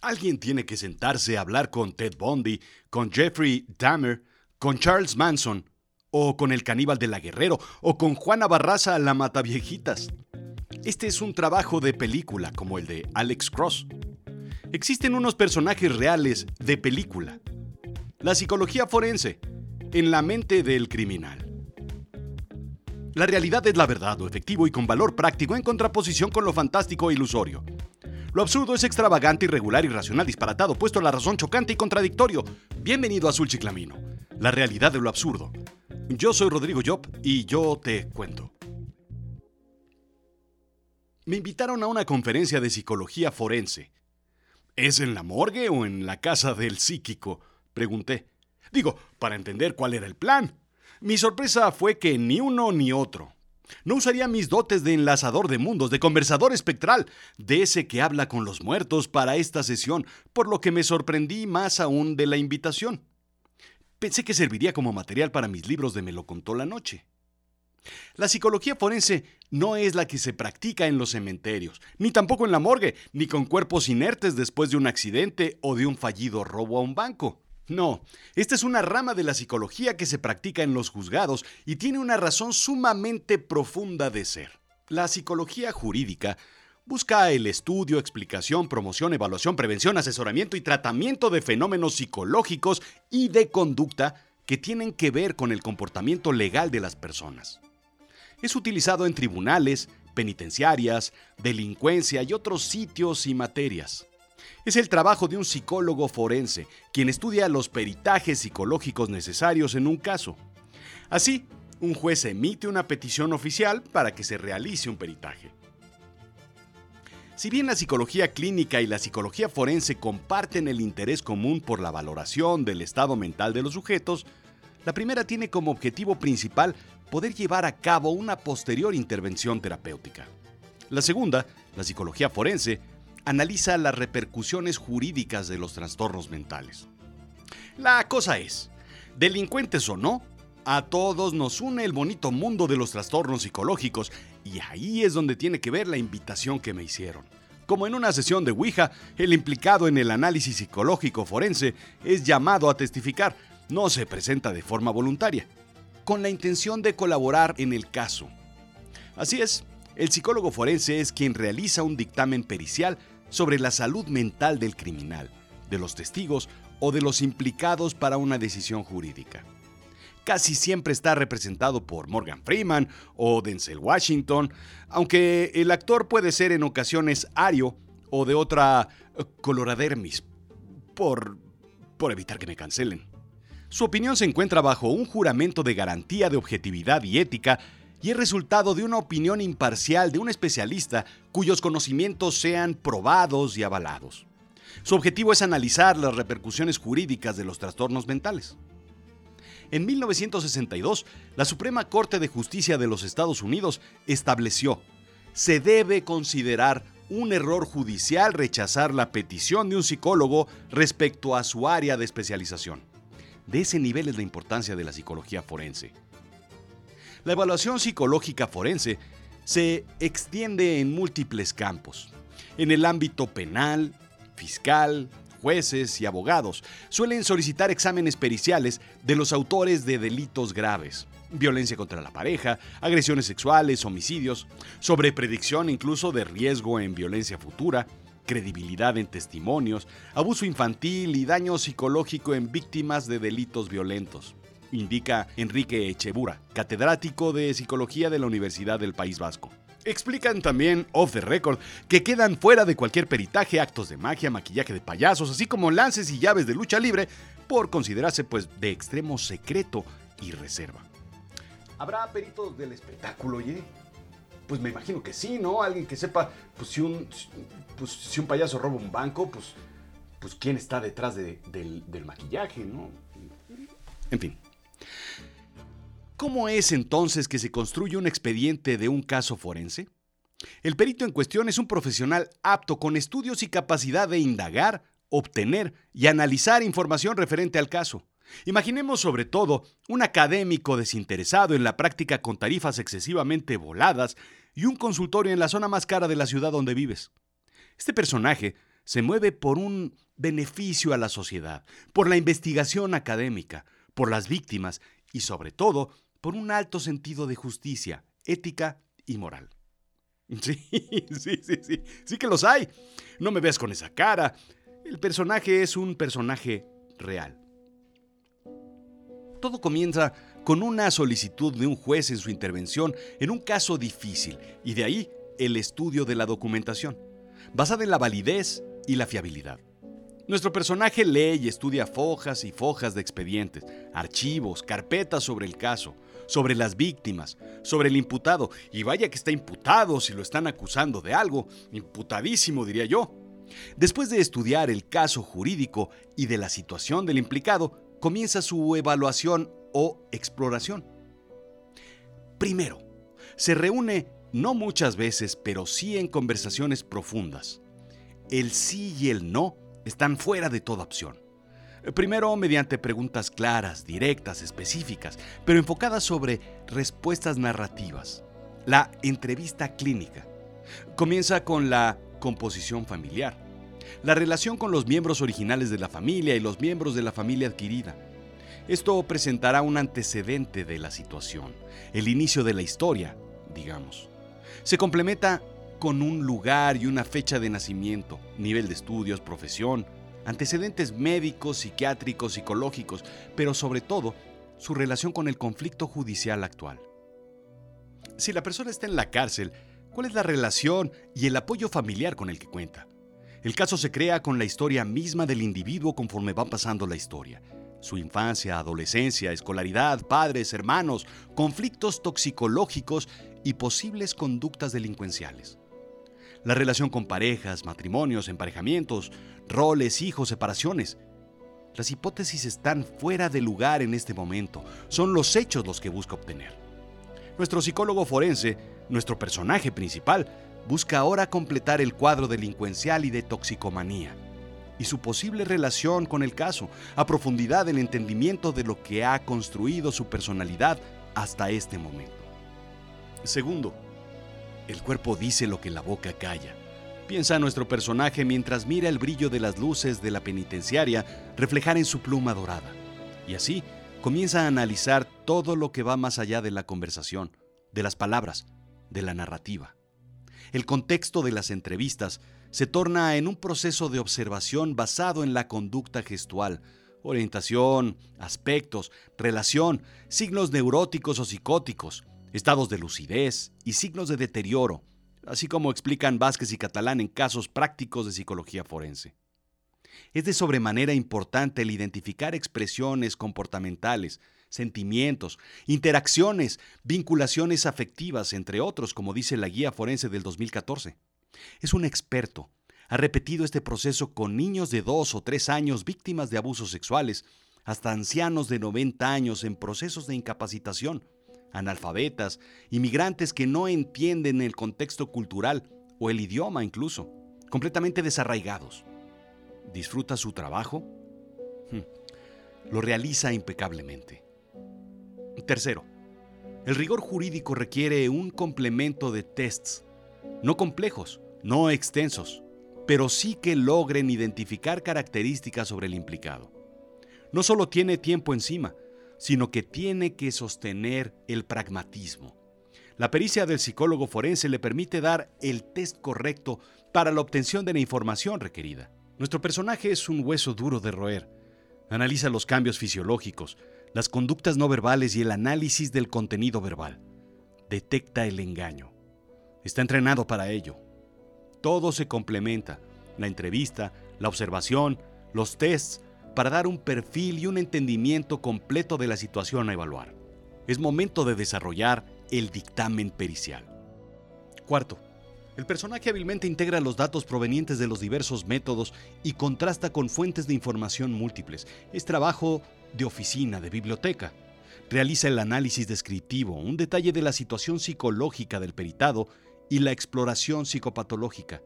Alguien tiene que sentarse a hablar con Ted Bundy, con Jeffrey Dahmer, con Charles Manson, o con el caníbal de la Guerrero, o con Juana Barraza la Mataviejitas. Este es un trabajo de película como el de Alex Cross. Existen unos personajes reales de película. La psicología forense, en la mente del criminal. La realidad es la verdad, lo efectivo y con valor práctico en contraposición con lo fantástico e ilusorio. Lo absurdo es extravagante, irregular, irracional, disparatado, puesto a la razón chocante y contradictorio. Bienvenido a Azul Chiclamino, la realidad de lo absurdo. Yo soy Rodrigo Job y yo te cuento. Me invitaron a una conferencia de psicología forense. ¿Es en la morgue o en la casa del psíquico? Pregunté. Digo, para entender cuál era el plan. Mi sorpresa fue que ni uno ni otro. No usaría mis dotes de enlazador de mundos, de conversador espectral, de ese que habla con los muertos para esta sesión, por lo que me sorprendí más aún de la invitación. Pensé que serviría como material para mis libros de Me lo contó la noche. La psicología forense no es la que se practica en los cementerios, ni tampoco en la morgue, ni con cuerpos inertes después de un accidente o de un fallido robo a un banco. No, esta es una rama de la psicología que se practica en los juzgados y tiene una razón sumamente profunda de ser. La psicología jurídica busca el estudio, explicación, promoción, evaluación, prevención, asesoramiento y tratamiento de fenómenos psicológicos y de conducta que tienen que ver con el comportamiento legal de las personas. Es utilizado en tribunales, penitenciarias, delincuencia y otros sitios y materias. Es el trabajo de un psicólogo forense, quien estudia los peritajes psicológicos necesarios en un caso. Así, un juez emite una petición oficial para que se realice un peritaje. Si bien la psicología clínica y la psicología forense comparten el interés común por la valoración del estado mental de los sujetos, la primera tiene como objetivo principal poder llevar a cabo una posterior intervención terapéutica. La segunda, la psicología forense, analiza las repercusiones jurídicas de los trastornos mentales. La cosa es, delincuentes o no, a todos nos une el bonito mundo de los trastornos psicológicos y ahí es donde tiene que ver la invitación que me hicieron. Como en una sesión de Ouija, el implicado en el análisis psicológico forense es llamado a testificar, no se presenta de forma voluntaria, con la intención de colaborar en el caso. Así es, el psicólogo forense es quien realiza un dictamen pericial sobre la salud mental del criminal, de los testigos o de los implicados para una decisión jurídica. Casi siempre está representado por Morgan Freeman o Denzel Washington, aunque el actor puede ser en ocasiones ario o de otra eh, coloradermis, por, por evitar que me cancelen. Su opinión se encuentra bajo un juramento de garantía de objetividad y ética y es resultado de una opinión imparcial de un especialista cuyos conocimientos sean probados y avalados. Su objetivo es analizar las repercusiones jurídicas de los trastornos mentales. En 1962, la Suprema Corte de Justicia de los Estados Unidos estableció, se debe considerar un error judicial rechazar la petición de un psicólogo respecto a su área de especialización. De ese nivel es la importancia de la psicología forense. La evaluación psicológica forense se extiende en múltiples campos. En el ámbito penal, fiscal, jueces y abogados suelen solicitar exámenes periciales de los autores de delitos graves, violencia contra la pareja, agresiones sexuales, homicidios, sobre predicción incluso de riesgo en violencia futura, credibilidad en testimonios, abuso infantil y daño psicológico en víctimas de delitos violentos indica Enrique Echebura, catedrático de Psicología de la Universidad del País Vasco. Explican también, off the record, que quedan fuera de cualquier peritaje actos de magia, maquillaje de payasos, así como lances y llaves de lucha libre, por considerarse pues de extremo secreto y reserva. ¿Habrá peritos del espectáculo, oye? Pues me imagino que sí, ¿no? Alguien que sepa, pues si un, pues, si un payaso roba un banco, pues, pues quién está detrás del, del maquillaje, ¿no? En fin. ¿Cómo es entonces que se construye un expediente de un caso forense? El perito en cuestión es un profesional apto con estudios y capacidad de indagar, obtener y analizar información referente al caso. Imaginemos sobre todo un académico desinteresado en la práctica con tarifas excesivamente voladas y un consultorio en la zona más cara de la ciudad donde vives. Este personaje se mueve por un beneficio a la sociedad, por la investigación académica, por las víctimas y sobre todo por un alto sentido de justicia, ética y moral. Sí, sí, sí, sí, sí que los hay. No me veas con esa cara. El personaje es un personaje real. Todo comienza con una solicitud de un juez en su intervención en un caso difícil y de ahí el estudio de la documentación, basada en la validez y la fiabilidad. Nuestro personaje lee y estudia fojas y fojas de expedientes, archivos, carpetas sobre el caso, sobre las víctimas, sobre el imputado, y vaya que está imputado si lo están acusando de algo, imputadísimo diría yo. Después de estudiar el caso jurídico y de la situación del implicado, comienza su evaluación o exploración. Primero, se reúne no muchas veces, pero sí en conversaciones profundas. El sí y el no están fuera de toda opción. Primero mediante preguntas claras, directas, específicas, pero enfocadas sobre respuestas narrativas. La entrevista clínica. Comienza con la composición familiar, la relación con los miembros originales de la familia y los miembros de la familia adquirida. Esto presentará un antecedente de la situación, el inicio de la historia, digamos. Se complementa con un lugar y una fecha de nacimiento, nivel de estudios, profesión, antecedentes médicos, psiquiátricos, psicológicos, pero sobre todo su relación con el conflicto judicial actual. Si la persona está en la cárcel, ¿cuál es la relación y el apoyo familiar con el que cuenta? El caso se crea con la historia misma del individuo conforme va pasando la historia. Su infancia, adolescencia, escolaridad, padres, hermanos, conflictos toxicológicos y posibles conductas delincuenciales la relación con parejas, matrimonios, emparejamientos, roles, hijos, separaciones. Las hipótesis están fuera de lugar en este momento, son los hechos los que busca obtener. Nuestro psicólogo forense, nuestro personaje principal, busca ahora completar el cuadro delincuencial y de toxicomanía y su posible relación con el caso, a profundidad el entendimiento de lo que ha construido su personalidad hasta este momento. Segundo, el cuerpo dice lo que la boca calla. Piensa nuestro personaje mientras mira el brillo de las luces de la penitenciaria reflejar en su pluma dorada. Y así comienza a analizar todo lo que va más allá de la conversación, de las palabras, de la narrativa. El contexto de las entrevistas se torna en un proceso de observación basado en la conducta gestual, orientación, aspectos, relación, signos neuróticos o psicóticos, estados de lucidez y signos de deterioro, así como explican Vázquez y Catalán en casos prácticos de psicología forense. Es de sobremanera importante el identificar expresiones comportamentales, sentimientos, interacciones, vinculaciones afectivas, entre otros, como dice la guía forense del 2014. Es un experto. Ha repetido este proceso con niños de dos o tres años víctimas de abusos sexuales, hasta ancianos de 90 años en procesos de incapacitación, analfabetas, inmigrantes que no entienden el contexto cultural o el idioma incluso, completamente desarraigados. ¿Disfruta su trabajo? Hmm. Lo realiza impecablemente. Tercero, el rigor jurídico requiere un complemento de tests, no complejos, no extensos, pero sí que logren identificar características sobre el implicado. No solo tiene tiempo encima, sino que tiene que sostener el pragmatismo. La pericia del psicólogo forense le permite dar el test correcto para la obtención de la información requerida. Nuestro personaje es un hueso duro de roer. Analiza los cambios fisiológicos, las conductas no verbales y el análisis del contenido verbal. Detecta el engaño. Está entrenado para ello. Todo se complementa. La entrevista, la observación, los tests, para dar un perfil y un entendimiento completo de la situación a evaluar. Es momento de desarrollar el dictamen pericial. Cuarto, el personaje hábilmente integra los datos provenientes de los diversos métodos y contrasta con fuentes de información múltiples. Es trabajo de oficina, de biblioteca. Realiza el análisis descriptivo, un detalle de la situación psicológica del peritado y la exploración psicopatológica.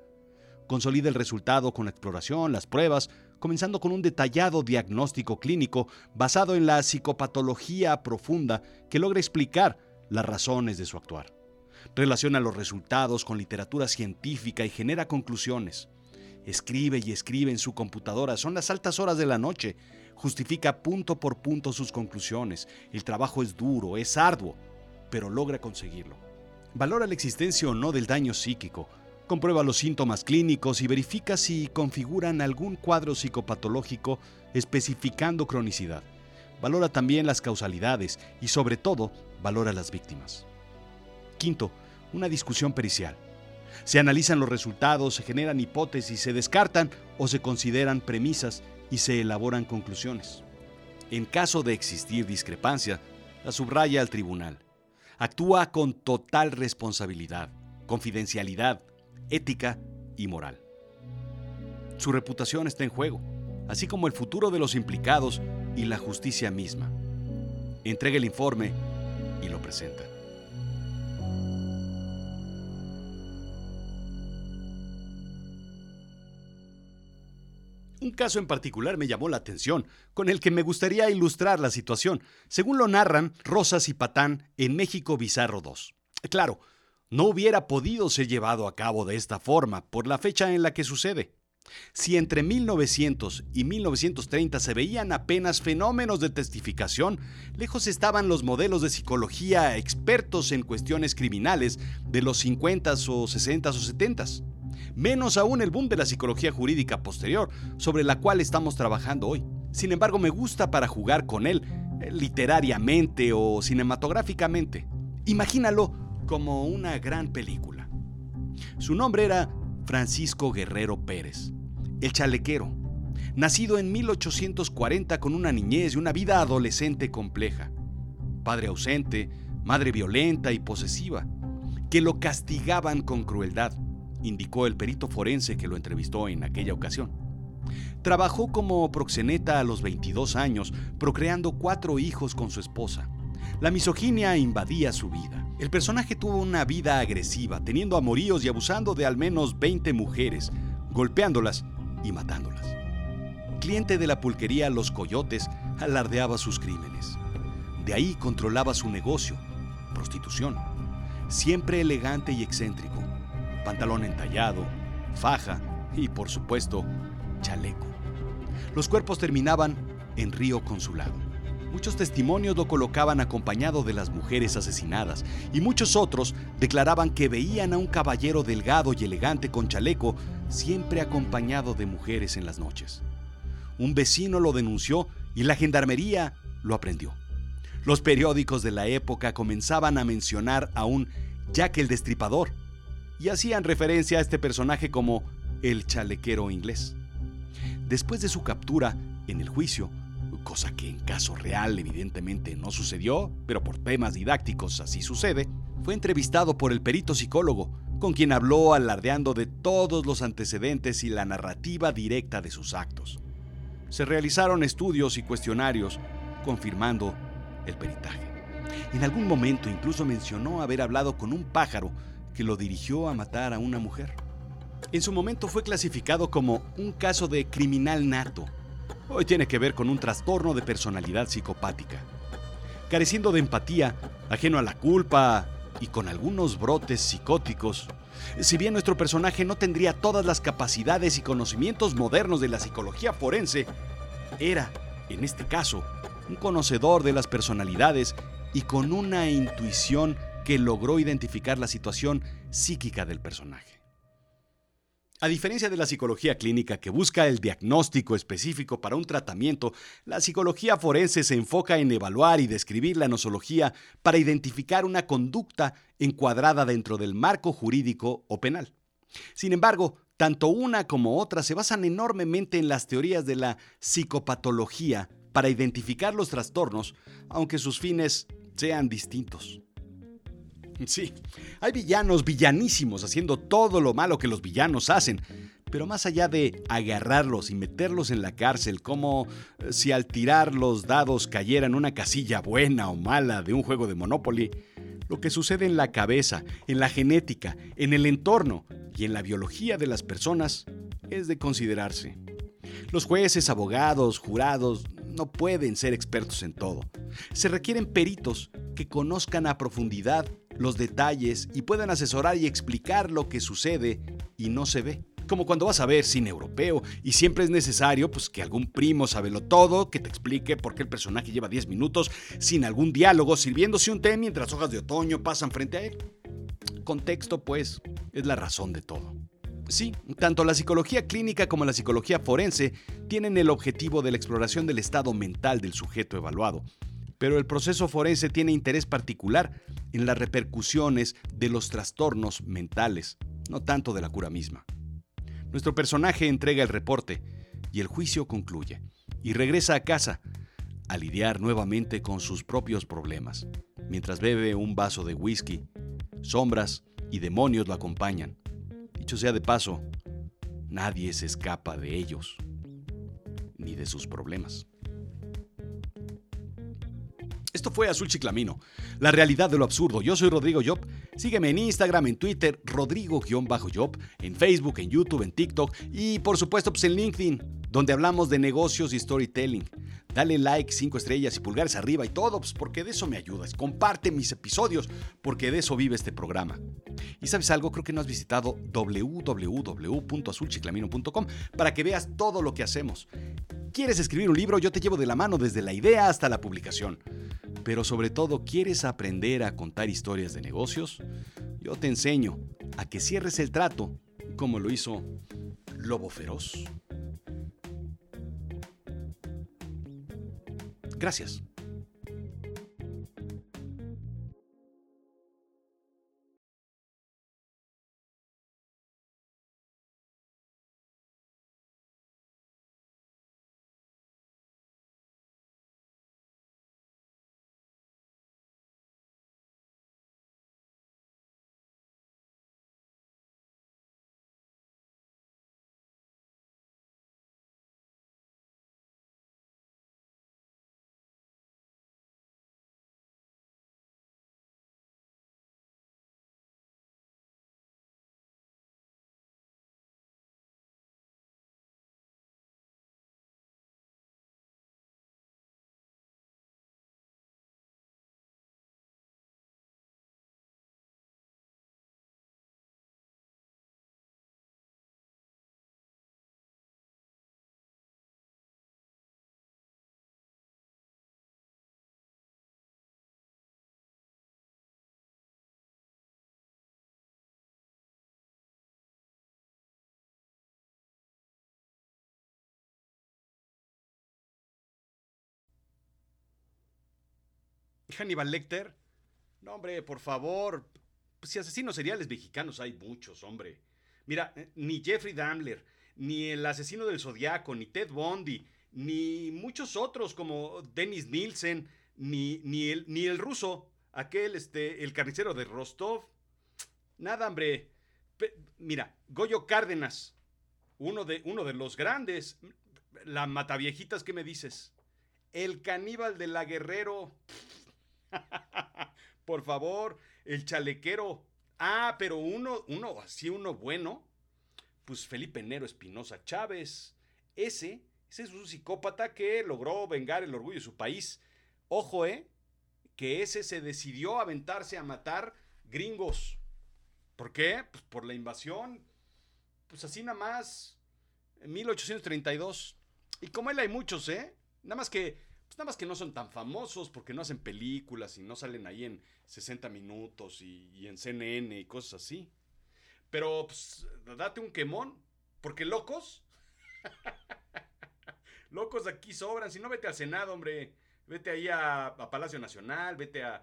Consolida el resultado con la exploración, las pruebas, comenzando con un detallado diagnóstico clínico basado en la psicopatología profunda que logra explicar las razones de su actuar. Relaciona los resultados con literatura científica y genera conclusiones. Escribe y escribe en su computadora. Son las altas horas de la noche. Justifica punto por punto sus conclusiones. El trabajo es duro, es arduo, pero logra conseguirlo. Valora la existencia o no del daño psíquico. Comprueba los síntomas clínicos y verifica si configuran algún cuadro psicopatológico especificando cronicidad. Valora también las causalidades y sobre todo valora las víctimas. Quinto, una discusión pericial. Se analizan los resultados, se generan hipótesis, se descartan o se consideran premisas y se elaboran conclusiones. En caso de existir discrepancia, la subraya al tribunal. Actúa con total responsabilidad, confidencialidad, ética y moral. Su reputación está en juego, así como el futuro de los implicados y la justicia misma. Entrega el informe y lo presenta. Un caso en particular me llamó la atención, con el que me gustaría ilustrar la situación, según lo narran Rosas y Patán en México Bizarro 2. Claro, no hubiera podido ser llevado a cabo de esta forma por la fecha en la que sucede. Si entre 1900 y 1930 se veían apenas fenómenos de testificación, lejos estaban los modelos de psicología expertos en cuestiones criminales de los 50s o 60s o 70s menos aún el boom de la psicología jurídica posterior, sobre la cual estamos trabajando hoy. Sin embargo, me gusta para jugar con él, eh, literariamente o cinematográficamente. Imagínalo como una gran película. Su nombre era Francisco Guerrero Pérez, el chalequero, nacido en 1840 con una niñez y una vida adolescente compleja, padre ausente, madre violenta y posesiva, que lo castigaban con crueldad indicó el perito forense que lo entrevistó en aquella ocasión. Trabajó como proxeneta a los 22 años, procreando cuatro hijos con su esposa. La misoginia invadía su vida. El personaje tuvo una vida agresiva, teniendo amoríos y abusando de al menos 20 mujeres, golpeándolas y matándolas. Cliente de la pulquería Los Coyotes, alardeaba sus crímenes. De ahí controlaba su negocio, prostitución. Siempre elegante y excéntrico pantalón entallado, faja y, por supuesto, chaleco. Los cuerpos terminaban en Río Consulado. Muchos testimonios lo colocaban acompañado de las mujeres asesinadas y muchos otros declaraban que veían a un caballero delgado y elegante con chaleco siempre acompañado de mujeres en las noches. Un vecino lo denunció y la gendarmería lo aprendió. Los periódicos de la época comenzaban a mencionar a un Jack el Destripador, y hacían referencia a este personaje como el chalequero inglés. Después de su captura en el juicio, cosa que en caso real evidentemente no sucedió, pero por temas didácticos así sucede, fue entrevistado por el perito psicólogo, con quien habló alardeando de todos los antecedentes y la narrativa directa de sus actos. Se realizaron estudios y cuestionarios confirmando el peritaje. En algún momento incluso mencionó haber hablado con un pájaro que lo dirigió a matar a una mujer. En su momento fue clasificado como un caso de criminal nato. Hoy tiene que ver con un trastorno de personalidad psicopática. Careciendo de empatía, ajeno a la culpa y con algunos brotes psicóticos, si bien nuestro personaje no tendría todas las capacidades y conocimientos modernos de la psicología forense, era, en este caso, un conocedor de las personalidades y con una intuición que logró identificar la situación psíquica del personaje. A diferencia de la psicología clínica que busca el diagnóstico específico para un tratamiento, la psicología forense se enfoca en evaluar y describir la nosología para identificar una conducta encuadrada dentro del marco jurídico o penal. Sin embargo, tanto una como otra se basan enormemente en las teorías de la psicopatología para identificar los trastornos, aunque sus fines sean distintos. Sí, hay villanos villanísimos haciendo todo lo malo que los villanos hacen. Pero más allá de agarrarlos y meterlos en la cárcel, como eh, si al tirar los dados cayera en una casilla buena o mala de un juego de Monopoly, lo que sucede en la cabeza, en la genética, en el entorno y en la biología de las personas es de considerarse. Los jueces, abogados, jurados no pueden ser expertos en todo. Se requieren peritos que conozcan a profundidad los detalles y puedan asesorar y explicar lo que sucede y no se ve. como cuando vas a ver cine europeo y siempre es necesario pues, que algún primo sabelo todo, que te explique por qué el personaje lleva 10 minutos sin algún diálogo, sirviéndose un té mientras hojas de otoño pasan frente a él. Contexto, pues, es la razón de todo. Sí, tanto la psicología clínica como la psicología forense tienen el objetivo de la exploración del estado mental del sujeto evaluado, pero el proceso forense tiene interés particular en las repercusiones de los trastornos mentales, no tanto de la cura misma. Nuestro personaje entrega el reporte y el juicio concluye, y regresa a casa a lidiar nuevamente con sus propios problemas, mientras bebe un vaso de whisky. Sombras y demonios lo acompañan. Dicho sea de paso, nadie se escapa de ellos, ni de sus problemas. Esto fue Azul Chiclamino, la realidad de lo absurdo. Yo soy Rodrigo Job. Sígueme en Instagram, en Twitter, Rodrigo-Job, en Facebook, en YouTube, en TikTok y por supuesto pues en LinkedIn, donde hablamos de negocios y storytelling. Dale like, cinco estrellas y pulgares arriba y todo, pues porque de eso me ayudas. Comparte mis episodios, porque de eso vive este programa. Y sabes algo, creo que no has visitado www.azulchiclamino.com para que veas todo lo que hacemos. ¿Quieres escribir un libro? Yo te llevo de la mano desde la idea hasta la publicación. Pero sobre todo, ¿quieres aprender a contar historias de negocios? Yo te enseño a que cierres el trato como lo hizo Lobo Feroz. Gracias. Hannibal Lecter. No, hombre, por favor. Si asesinos seriales mexicanos hay muchos, hombre. Mira, eh, ni Jeffrey Dahmer, ni el asesino del Zodiaco, ni Ted Bundy, ni muchos otros como Dennis Nielsen, ni, ni, el, ni el ruso, aquel, este, el carnicero de Rostov. Nada, hombre. mira, Goyo Cárdenas, uno de, uno de los grandes. La mataviejitas, ¿qué me dices? El caníbal de la Guerrero. Por favor, el chalequero. Ah, pero uno, uno, así uno bueno. Pues Felipe Nero Espinosa Chávez. Ese, ese es un psicópata que logró vengar el orgullo de su país. Ojo, ¿eh? Que ese se decidió aventarse a matar gringos. ¿Por qué? Pues por la invasión. Pues así nada más. En 1832. Y como él hay muchos, ¿eh? Nada más que pues nada más que no son tan famosos porque no hacen películas y no salen ahí en 60 minutos y, en CNN y cosas así. Pero pues date un quemón, porque locos, locos aquí sobran. Si no, vete al Senado, hombre. Vete ahí a, Palacio Nacional, vete a,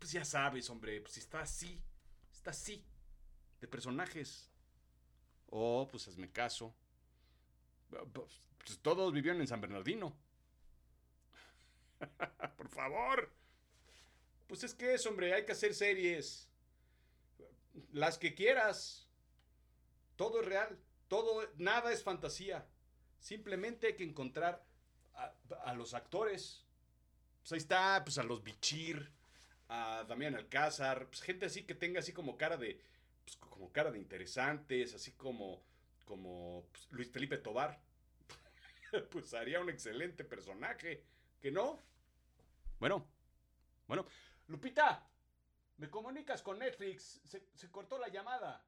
Pues ya sabes, hombre, pues está así, está así, de personajes. Oh, pues hazme caso. Pues, todos vivieron en San Bernardino. Por favor. Pues es que es, hombre, hay que hacer series. Las que quieras. Todo es real. Todo, nada es fantasía. Simplemente hay que encontrar a, los actores. Pues ahí está, pues a los Bichir, a Damián Alcázar, pues gente así que tenga así como cara de, pues como cara de interesantes, así como, como pues, Luis Felipe Tobar. pues haría un excelente personaje, ¿que no? Bueno, bueno. Lupita, ¿me comunicas con Netflix? Se, se cortó la llamada.